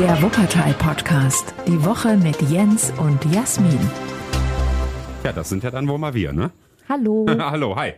Der Wuppertal-Podcast. Die Woche mit Jens und Jasmin. Ja, das sind ja dann wohl mal wir, ne? Hallo. Hallo, hi.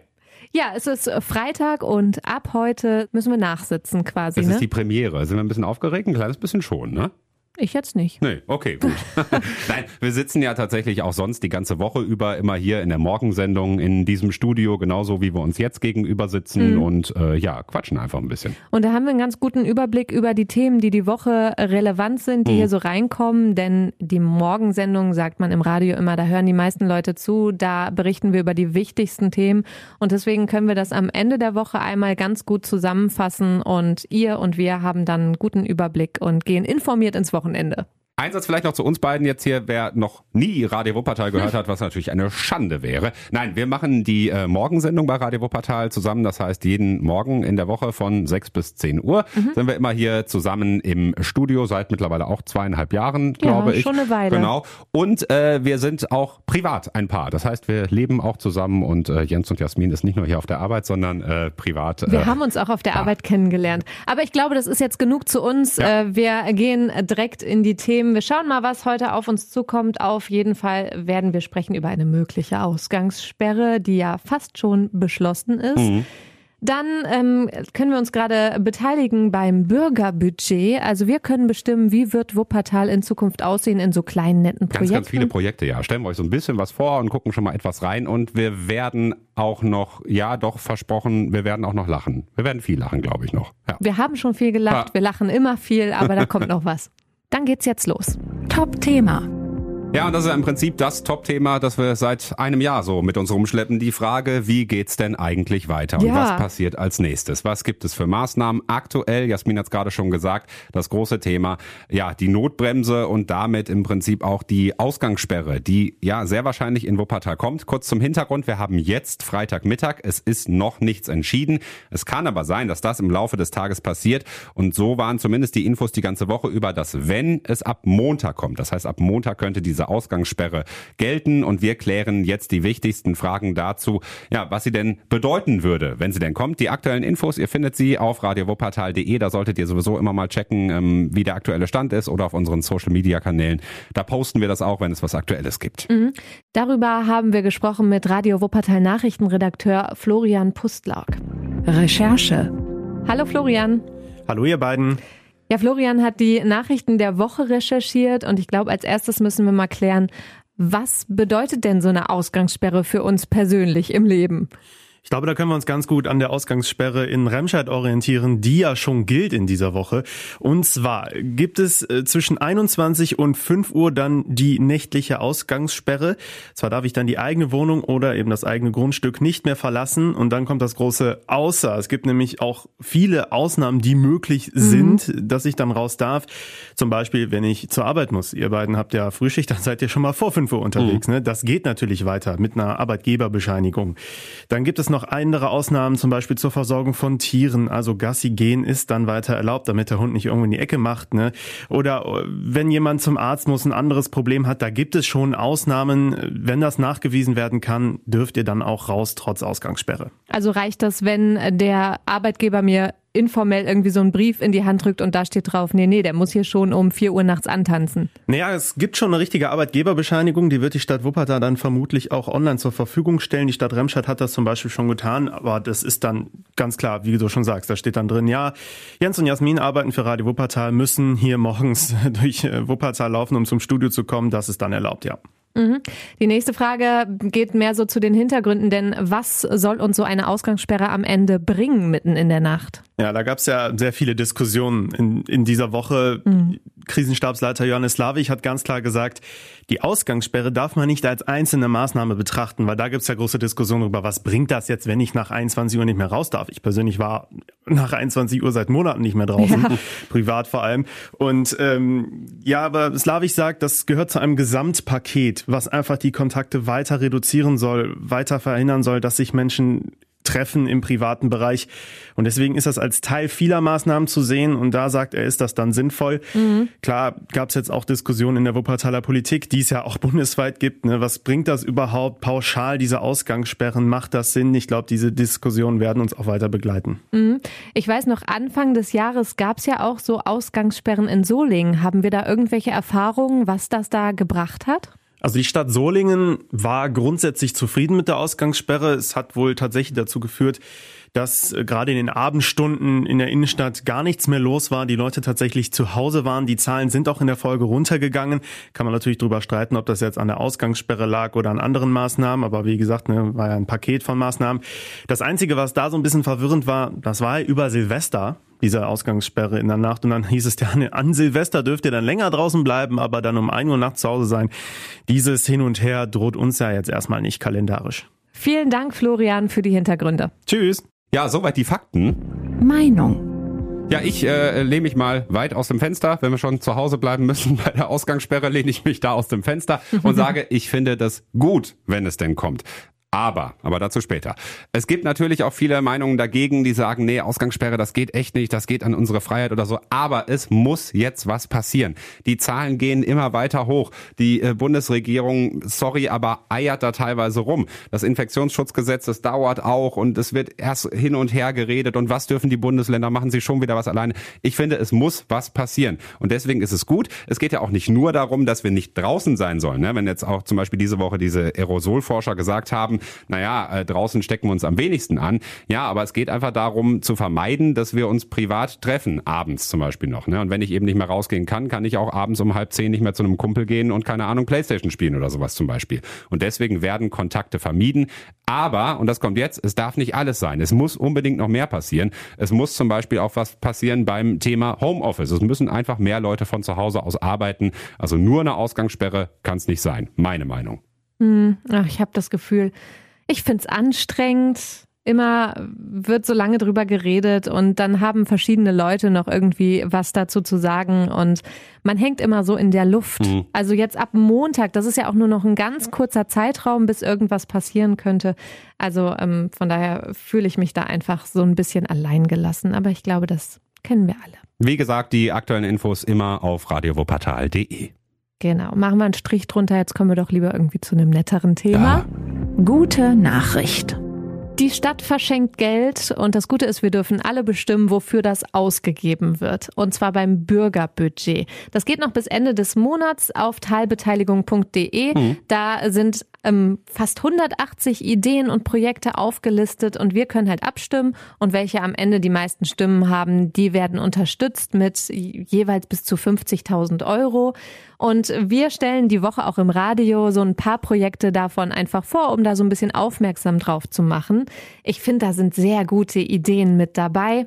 Ja, es ist Freitag und ab heute müssen wir nachsitzen quasi. Das ne? ist die Premiere. Sind wir ein bisschen aufgeregt? Ein kleines bisschen schon, ne? Ich jetzt nicht. Nee, okay, gut. Nein, wir sitzen ja tatsächlich auch sonst die ganze Woche über immer hier in der Morgensendung in diesem Studio, genauso wie wir uns jetzt gegenüber sitzen Mhm. und äh, ja, quatschen einfach ein bisschen. Und da haben wir einen ganz guten Überblick über die Themen, die die Woche relevant sind, die Mhm. hier so reinkommen. Denn die Morgensendung, sagt man im Radio immer, da hören die meisten Leute zu. Da berichten wir über die wichtigsten Themen. Und deswegen können wir das am Ende der Woche einmal ganz gut zusammenfassen. Und ihr und wir haben dann einen guten Überblick und gehen informiert ins Wochenende. Wochenende. Einsatz vielleicht noch zu uns beiden jetzt hier, wer noch nie Radio Wuppertal gehört hat, was natürlich eine Schande wäre. Nein, wir machen die äh, Morgensendung bei Radio Wuppertal zusammen. Das heißt, jeden Morgen in der Woche von 6 bis 10 Uhr Mhm. sind wir immer hier zusammen im Studio, seit mittlerweile auch zweieinhalb Jahren, glaube ich. schon eine Weile. Genau. Und äh, wir sind auch privat ein Paar. Das heißt, wir leben auch zusammen und äh, Jens und Jasmin ist nicht nur hier auf der Arbeit, sondern äh, privat. Wir äh, haben uns auch auf der Arbeit kennengelernt. Aber ich glaube, das ist jetzt genug zu uns. Ja. Äh, Wir gehen direkt in die Themen. Wir schauen mal, was heute auf uns zukommt. Auf jeden Fall werden wir sprechen über eine mögliche Ausgangssperre, die ja fast schon beschlossen ist. Mhm. Dann ähm, können wir uns gerade beteiligen beim Bürgerbudget. Also wir können bestimmen, wie wird Wuppertal in Zukunft aussehen in so kleinen netten Ganz, Projekten. ganz viele Projekte, ja. Stellen wir euch so ein bisschen was vor und gucken schon mal etwas rein. Und wir werden auch noch, ja, doch versprochen, wir werden auch noch lachen. Wir werden viel lachen, glaube ich noch. Ja. Wir haben schon viel gelacht, Ja. wir lachen immer viel, aber da kommt noch was. Dann geht's jetzt los. Top-Thema. Ja, und das ist ja im Prinzip das Top-Thema, das wir seit einem Jahr so mit uns rumschleppen. Die Frage, wie geht's denn eigentlich weiter? Und Ja. was passiert als nächstes? Was gibt es für Maßnahmen? Aktuell, Jasmin hat es gerade schon gesagt, das große Thema, ja, die Notbremse und damit im Prinzip auch die Ausgangssperre, die ja sehr wahrscheinlich in Wuppertal kommt. Kurz zum Hintergrund, wir haben jetzt Freitagmittag, es ist noch nichts entschieden. Es kann aber sein, dass das im Laufe des Tages passiert und so waren zumindest die Infos die ganze Woche über, dass wenn es ab Montag kommt, das heißt ab Montag könnte diese Ausgangssperre gelten und wir klären jetzt die wichtigsten Fragen dazu, ja, was sie denn bedeuten würde, wenn sie denn kommt. Die aktuellen Infos, ihr findet sie auf radiowuppertal.de, da solltet ihr sowieso immer mal checken, ähm, wie der aktuelle Stand ist oder auf unseren Social Media Kanälen. Da posten wir das auch, wenn es was Aktuelles gibt. Darüber haben wir gesprochen mit Radio Wuppertal Nachrichtenredakteur Florian Pustlauk. Recherche. Hallo Florian. Hallo ihr beiden. Ja, Florian hat die Nachrichten der Woche recherchiert und ich glaube, als erstes müssen wir mal klären, was bedeutet denn so eine Ausgangssperre für uns persönlich im Leben? Ich glaube, da können wir uns ganz gut an der Ausgangssperre in Remscheid orientieren, die ja schon gilt in dieser Woche. Und zwar gibt es äh, zwischen 21 und 5 Uhr dann die nächtliche Ausgangssperre. Zwar darf ich dann die eigene Wohnung oder eben das eigene Grundstück nicht mehr verlassen. Und dann kommt das große Außer. Es gibt nämlich auch viele Ausnahmen, die möglich sind, dass ich dann raus darf. Zum Beispiel, wenn ich zur Arbeit muss. Ihr beiden habt ja Frühschicht, dann seid ihr schon mal vor 5 Uhr unterwegs. Ne? Das geht natürlich weiter mit einer Arbeitgeberbescheinigung. Dann gibt es noch andere Ausnahmen, zum Beispiel zur Versorgung von Tieren. Also Gassi gehen ist dann weiter erlaubt, damit der Hund nicht irgendwo in die Ecke macht. Ne? Oder äh, wenn jemand zum Arzt muss, ein anderes Problem hat, da gibt es schon Ausnahmen. Wenn das nachgewiesen werden kann, dürft ihr dann auch raus, trotz Ausgangssperre. Also reicht das, wenn der Arbeitgeber mir informell irgendwie so einen Brief in die Hand drückt und da steht drauf, nee, nee, der muss hier schon um 4 Uhr nachts antanzen. Naja, es gibt schon eine richtige Arbeitgeberbescheinigung, die wird die Stadt Wuppertal dann vermutlich auch online zur Verfügung stellen. Die Stadt Remscheid hat das zum Beispiel schon getan, aber das ist dann ganz klar, wie du schon sagst, da steht dann drin, ja, Jens und Jasmin arbeiten für Radio Wuppertal, müssen hier morgens durch äh, Wuppertal laufen, um zum Studio zu kommen, das ist dann erlaubt, ja. Die nächste Frage geht mehr so zu den Hintergründen, denn was soll uns so eine Ausgangssperre am Ende bringen mitten in der Nacht? Ja, da gab es ja sehr viele Diskussionen in, in dieser Woche. Krisenstabsleiter Johannes Slavich hat ganz klar gesagt, die Ausgangssperre darf man nicht als einzelne Maßnahme betrachten, weil da gibt's ja große Diskussionen darüber, was bringt das jetzt, wenn ich nach 21 Uhr nicht mehr raus darf. Ich persönlich war nach 21 Uhr seit Monaten nicht mehr draußen, privat vor allem. Und ähm, ja, aber Slavich sagt, das gehört zu einem Gesamtpaket, was einfach die Kontakte weiter reduzieren soll, weiter verhindern soll, dass sich Menschen treffen im privaten Bereich. Und deswegen ist das als Teil vieler Maßnahmen zu sehen. Und da sagt er, ist das dann sinnvoll. Mhm. Klar gab es jetzt auch Diskussionen in der Wuppertaler Politik, die es ja auch bundesweit gibt. Ne? Was bringt das überhaupt pauschal, diese Ausgangssperren? Macht das Sinn? Ich glaube, diese Diskussionen werden uns auch weiter begleiten. Mhm. Ich weiß noch, Anfang des Jahres gab es ja auch so Ausgangssperren in Solingen. Haben wir da irgendwelche Erfahrungen, was das da gebracht hat? Also die Stadt Solingen war grundsätzlich zufrieden mit der Ausgangssperre. Es hat wohl tatsächlich dazu geführt, dass äh, gerade in den Abendstunden in der Innenstadt gar nichts mehr los war, die Leute tatsächlich zu Hause waren. Die Zahlen sind auch in der Folge runtergegangen. Kann man natürlich darüber streiten, ob das jetzt an der Ausgangssperre lag oder an anderen Maßnahmen, aber wie gesagt, ne, war ja ein Paket von Maßnahmen. Das Einzige, was da so ein bisschen verwirrend war, das war über Silvester diese Ausgangssperre in der Nacht. Und dann hieß es ja, an Silvester dürft ihr dann länger draußen bleiben, aber dann um ein Uhr nachts zu Hause sein. Dieses Hin und Her droht uns ja jetzt erstmal nicht kalendarisch. Vielen Dank, Florian, für die Hintergründe. Tschüss. Ja, soweit die Fakten. Meinung. Ja, ich äh, lehne mich mal weit aus dem Fenster. Wenn wir schon zu Hause bleiben müssen bei der Ausgangssperre, lehne ich mich da aus dem Fenster und sage, ich finde das gut, wenn es denn kommt. Aber, aber dazu später. Es gibt natürlich auch viele Meinungen dagegen, die sagen, nee, Ausgangssperre, das geht echt nicht, das geht an unsere Freiheit oder so. Aber es muss jetzt was passieren. Die Zahlen gehen immer weiter hoch. Die äh, Bundesregierung, sorry, aber eiert da teilweise rum. Das Infektionsschutzgesetz, das dauert auch und es wird erst hin und her geredet und was dürfen die Bundesländer, machen sie schon wieder was alleine. Ich finde, es muss was passieren. Und deswegen ist es gut. Es geht ja auch nicht nur darum, dass wir nicht draußen sein sollen. Ne? Wenn jetzt auch zum Beispiel diese Woche diese Aerosolforscher gesagt haben, naja, äh, draußen stecken wir uns am wenigsten an. Ja, aber es geht einfach darum zu vermeiden, dass wir uns privat treffen, abends zum Beispiel noch. Ne? Und wenn ich eben nicht mehr rausgehen kann, kann ich auch abends um halb zehn nicht mehr zu einem Kumpel gehen und keine Ahnung, Playstation spielen oder sowas zum Beispiel. Und deswegen werden Kontakte vermieden. Aber, und das kommt jetzt, es darf nicht alles sein. Es muss unbedingt noch mehr passieren. Es muss zum Beispiel auch was passieren beim Thema Homeoffice. Es müssen einfach mehr Leute von zu Hause aus arbeiten. Also nur eine Ausgangssperre kann es nicht sein. Meine Meinung. Hm, ach, ich habe das Gefühl, ich find's anstrengend. Immer wird so lange drüber geredet und dann haben verschiedene Leute noch irgendwie was dazu zu sagen und man hängt immer so in der Luft. Mhm. Also jetzt ab Montag, das ist ja auch nur noch ein ganz kurzer Zeitraum, bis irgendwas passieren könnte. Also ähm, von daher fühle ich mich da einfach so ein bisschen alleingelassen. Aber ich glaube, das kennen wir alle. Wie gesagt, die aktuellen Infos immer auf radiowopatal.de. Genau, machen wir einen Strich drunter. Jetzt kommen wir doch lieber irgendwie zu einem netteren Thema. Ja. Gute Nachricht. Die Stadt verschenkt Geld und das Gute ist, wir dürfen alle bestimmen, wofür das ausgegeben wird. Und zwar beim Bürgerbudget. Das geht noch bis Ende des Monats auf teilbeteiligung.de. Mhm. Da sind ähm, fast 180 Ideen und Projekte aufgelistet und wir können halt abstimmen und welche am Ende die meisten Stimmen haben, die werden unterstützt mit jeweils bis zu 50.000 Euro. Und wir stellen die Woche auch im Radio so ein paar Projekte davon einfach vor, um da so ein bisschen aufmerksam drauf zu machen. Ich finde, da sind sehr gute Ideen mit dabei.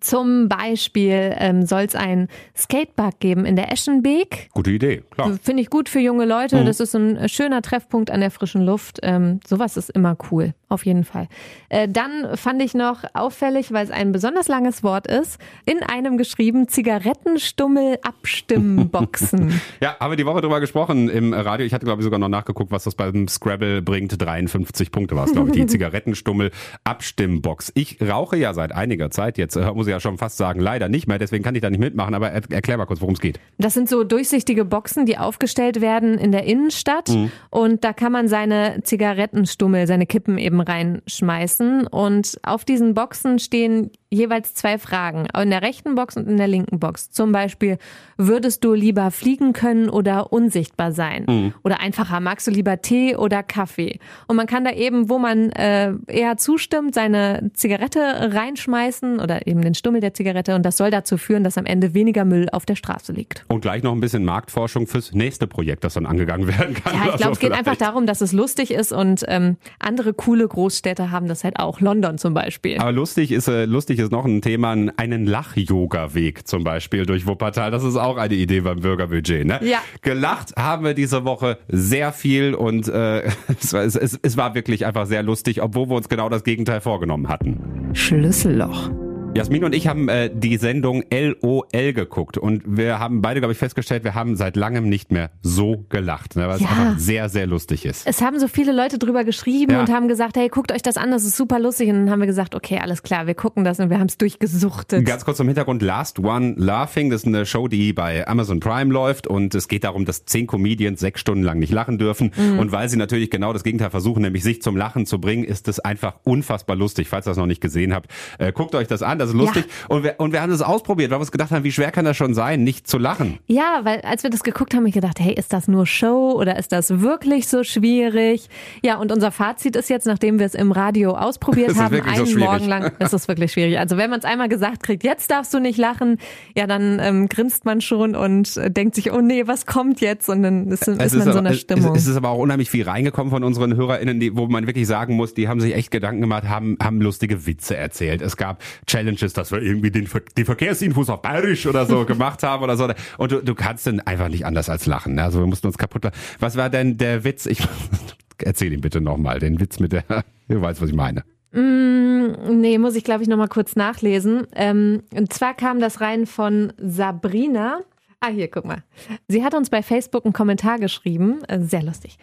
Zum Beispiel ähm, soll es ein Skatepark geben in der Eschenbeek. Gute Idee, klar. Finde ich gut für junge Leute. Mhm. Das ist ein schöner Treffpunkt an der frischen Luft. Ähm, sowas ist immer cool, auf jeden Fall. Äh, dann fand ich noch auffällig, weil es ein besonders langes Wort ist, in einem geschrieben Zigarettenstummel-Abstimmboxen. ja, haben wir die Woche drüber gesprochen im Radio. Ich hatte, glaube ich, sogar noch nachgeguckt, was das beim Scrabble bringt. 53 Punkte war es, glaube ich, die Zigarettenstummel-Abstimmbox. Ich rauche ja seit einiger Zeit jetzt äh, muss ich ja schon fast sagen, leider nicht mehr, deswegen kann ich da nicht mitmachen, aber er, erklär mal kurz, worum es geht. Das sind so durchsichtige Boxen, die aufgestellt werden in der Innenstadt mhm. und da kann man seine Zigarettenstummel, seine Kippen eben reinschmeißen und auf diesen Boxen stehen jeweils zwei Fragen, in der rechten Box und in der linken Box. Zum Beispiel, würdest du lieber fliegen können oder unsichtbar sein? Mhm. Oder einfacher, magst du lieber Tee oder Kaffee? Und man kann da eben, wo man äh, eher zustimmt, seine Zigarette reinschmeißen oder eben den Stummel der Zigarette und das soll dazu führen, dass am Ende weniger Müll auf der Straße liegt. Und gleich noch ein bisschen Marktforschung fürs nächste Projekt, das dann angegangen werden kann. Ja, ich glaube, so es geht vielleicht. einfach darum, dass es lustig ist und ähm, andere coole Großstädte haben das halt auch. London zum Beispiel. Aber lustig ist, äh, lustig ist noch ein Thema, einen Lach-Yoga-Weg zum Beispiel durch Wuppertal. Das ist auch eine Idee beim Bürgerbudget. Ne? Ja. Gelacht haben wir diese Woche sehr viel und äh, es, es, es war wirklich einfach sehr lustig, obwohl wir uns genau das Gegenteil vorgenommen hatten. Schlüsselloch. Jasmin und ich haben äh, die Sendung LOL geguckt und wir haben beide, glaube ich, festgestellt, wir haben seit langem nicht mehr so gelacht, ne, weil es Ja. einfach sehr, sehr lustig ist. Es haben so viele Leute drüber geschrieben Ja. und haben gesagt, hey, guckt euch das an, das ist super lustig. Und dann haben wir gesagt, okay, alles klar, wir gucken das und wir haben es durchgesuchtet. Ganz kurz zum Hintergrund, Last One Laughing, das ist eine Show, die bei Amazon Prime läuft und es geht darum, dass zehn Comedians sechs Stunden lang nicht lachen dürfen Mhm. und weil sie natürlich genau das Gegenteil versuchen, nämlich sich zum Lachen zu bringen, ist es einfach unfassbar lustig, falls ihr das noch nicht gesehen habt. Äh, guckt euch das an, das ist lustig und, wir, und wir haben das ausprobiert, weil wir uns gedacht haben, wie schwer kann das schon sein, nicht zu lachen. Ja, weil als wir das geguckt haben, hab ich gedacht, hey, ist das nur Show oder ist das wirklich so schwierig? Ja, und unser Fazit ist jetzt, nachdem wir es im Radio ausprobiert haben, so einen schwierig? Morgen lang, ist es wirklich schwierig. Also wenn man es einmal gesagt kriegt, jetzt darfst du nicht lachen, ja, dann ähm, grinst man schon und äh, denkt sich, oh nee, was kommt jetzt? Und dann ist, ist man in so einer es- Stimmung. Es, es ist aber auch unheimlich viel reingekommen von unseren HörerInnen, die, wo man wirklich sagen muss, die haben sich echt Gedanken gemacht, haben, haben lustige Witze erzählt. Es gab Challenges, dass wir irgendwie den, Ver- die Verkehrsinfos auf Bayerisch oder so gemacht haben oder so. Und du, du kannst dann einfach nicht anders als lachen. ne? Also wir mussten uns kaputt lachen. Was war denn der Witz? Ich erzähl ihn bitte nochmal, den Witz mit der, du weißt, was ich meine. Mm, nee, muss ich glaube ich nochmal kurz nachlesen. Ähm, und zwar kam das rein von Sabrina. Ah, hier, guck mal. Sie hat uns bei Facebook einen Kommentar geschrieben. Äh, sehr lustig.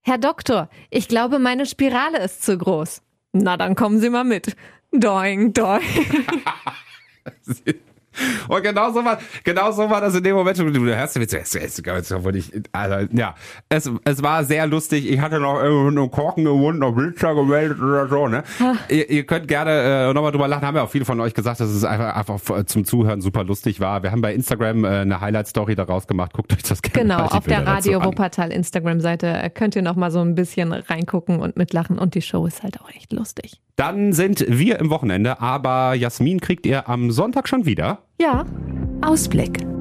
Herr Doktor, ich glaube, meine Spirale ist zu groß. Na, dann kommen Sie mal mit. Doing, doing. Und genau so war, genau so war das in dem Moment. Du, du hörst es, ich, also, ja, es, es war sehr lustig. Ich hatte noch einen Korken gewonnen, noch Blitzer gemeldet oder so, ne? Ihr, ihr könnt gerne äh, nochmal drüber lachen. Haben ja auch viele von euch gesagt, dass es einfach, einfach zum Zuhören super lustig war. Wir haben bei Instagram äh, eine Highlight-Story daraus gemacht. Guckt euch das gerne Genau, mal die auf der Radio. Wuppertal Instagram-Seite äh, könnt ihr nochmal so ein bisschen reingucken und mitlachen. Und die Show ist halt auch echt lustig. Dann sind wir im Wochenende, aber Jasmin kriegt ihr am Sonntag schon wieder. Ja, Ausblick.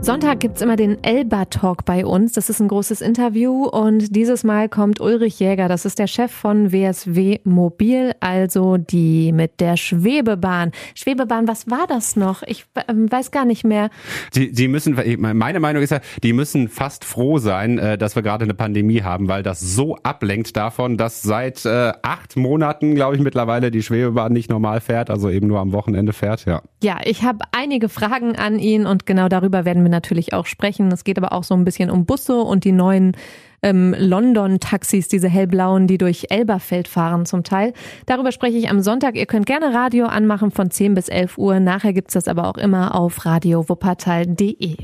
Sonntag gibt's immer den Elba-Talk bei uns. Das ist ein großes Interview und dieses Mal kommt Ulrich Jäger. Das ist der Chef von WSW Mobil, also die mit der Schwebebahn. Schwebebahn, was war das noch? Ich ähm, weiß gar nicht mehr. Die, die müssen, meine Meinung ist ja, die müssen fast froh sein, äh, dass wir gerade eine Pandemie haben, weil das so ablenkt davon, dass seit äh, acht Monaten, glaube ich, mittlerweile die Schwebebahn nicht normal fährt, also eben nur am Wochenende fährt, ja. Ja, ich habe einige Fragen an ihn und genau darüber werden wir natürlich auch sprechen. Es geht aber auch so ein bisschen um Busse und die neuen ähm, London-Taxis, diese hellblauen, die durch Elberfeld fahren zum Teil. Darüber spreche ich am Sonntag. Ihr könnt gerne Radio anmachen von 10 bis 11 Uhr. Nachher gibt's das aber auch immer auf radiowuppertal.de.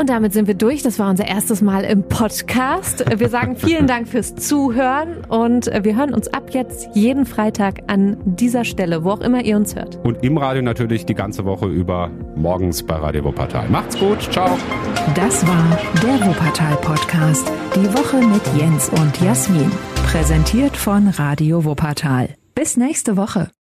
Und damit sind wir durch. Das war unser erstes Mal im Podcast. Wir sagen vielen Dank fürs Zuhören und wir hören uns ab jetzt jeden Freitag an dieser Stelle, wo auch immer ihr uns hört. Und im Radio natürlich die ganze Woche über morgens bei Radio Wuppertal. Macht's gut, ciao. Das war der Wuppertal Podcast. Die Woche mit Jens und Jasmin. Präsentiert von Radio Wuppertal. Bis nächste Woche.